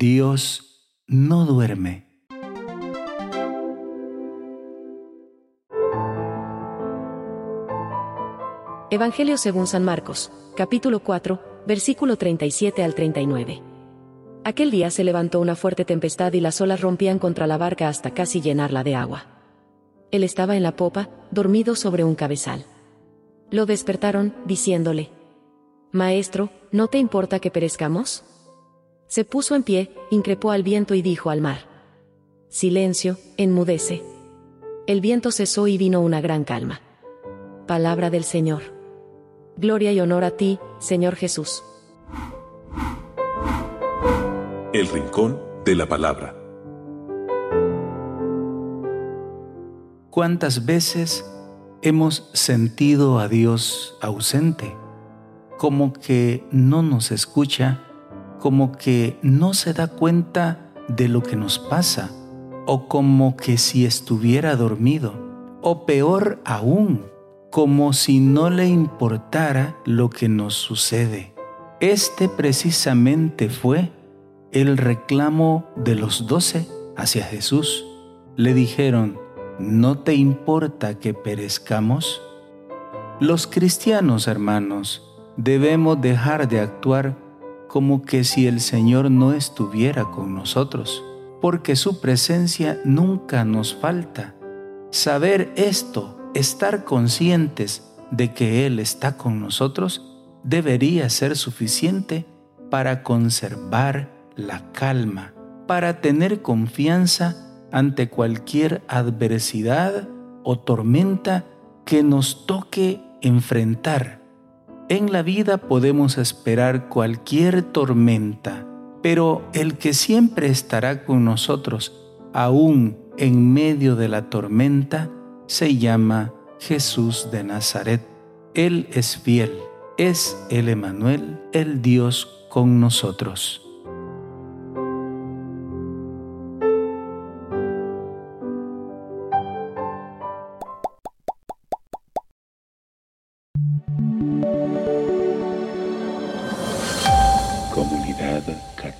Dios no duerme. Evangelio según San Marcos, capítulo 4, versículo 37 al 39. Aquel día se levantó una fuerte tempestad y las olas rompían contra la barca hasta casi llenarla de agua. Él estaba en la popa, dormido sobre un cabezal. Lo despertaron, diciéndole, Maestro, ¿no te importa que perezcamos? Se puso en pie, increpó al viento y dijo al mar, Silencio, enmudece. El viento cesó y vino una gran calma. Palabra del Señor. Gloria y honor a ti, Señor Jesús. El Rincón de la Palabra. ¿Cuántas veces hemos sentido a Dios ausente? Como que no nos escucha, como que no se da cuenta de lo que nos pasa, o como que si estuviera dormido, o peor aún, como si no le importara lo que nos sucede. Este precisamente fue el reclamo de los doce hacia Jesús. Le dijeron, ¿no te importa que perezcamos? Los cristianos, hermanos, debemos dejar de actuar como que si el Señor no estuviera con nosotros, porque su presencia nunca nos falta. Saber esto, estar conscientes de que Él está con nosotros, debería ser suficiente para conservar la calma, para tener confianza ante cualquier adversidad o tormenta que nos toque enfrentar. En la vida podemos esperar cualquier tormenta, pero el que siempre estará con nosotros, aún en medio de la tormenta, se llama Jesús de Nazaret. Él es fiel, es el Emanuel, el Dios con nosotros.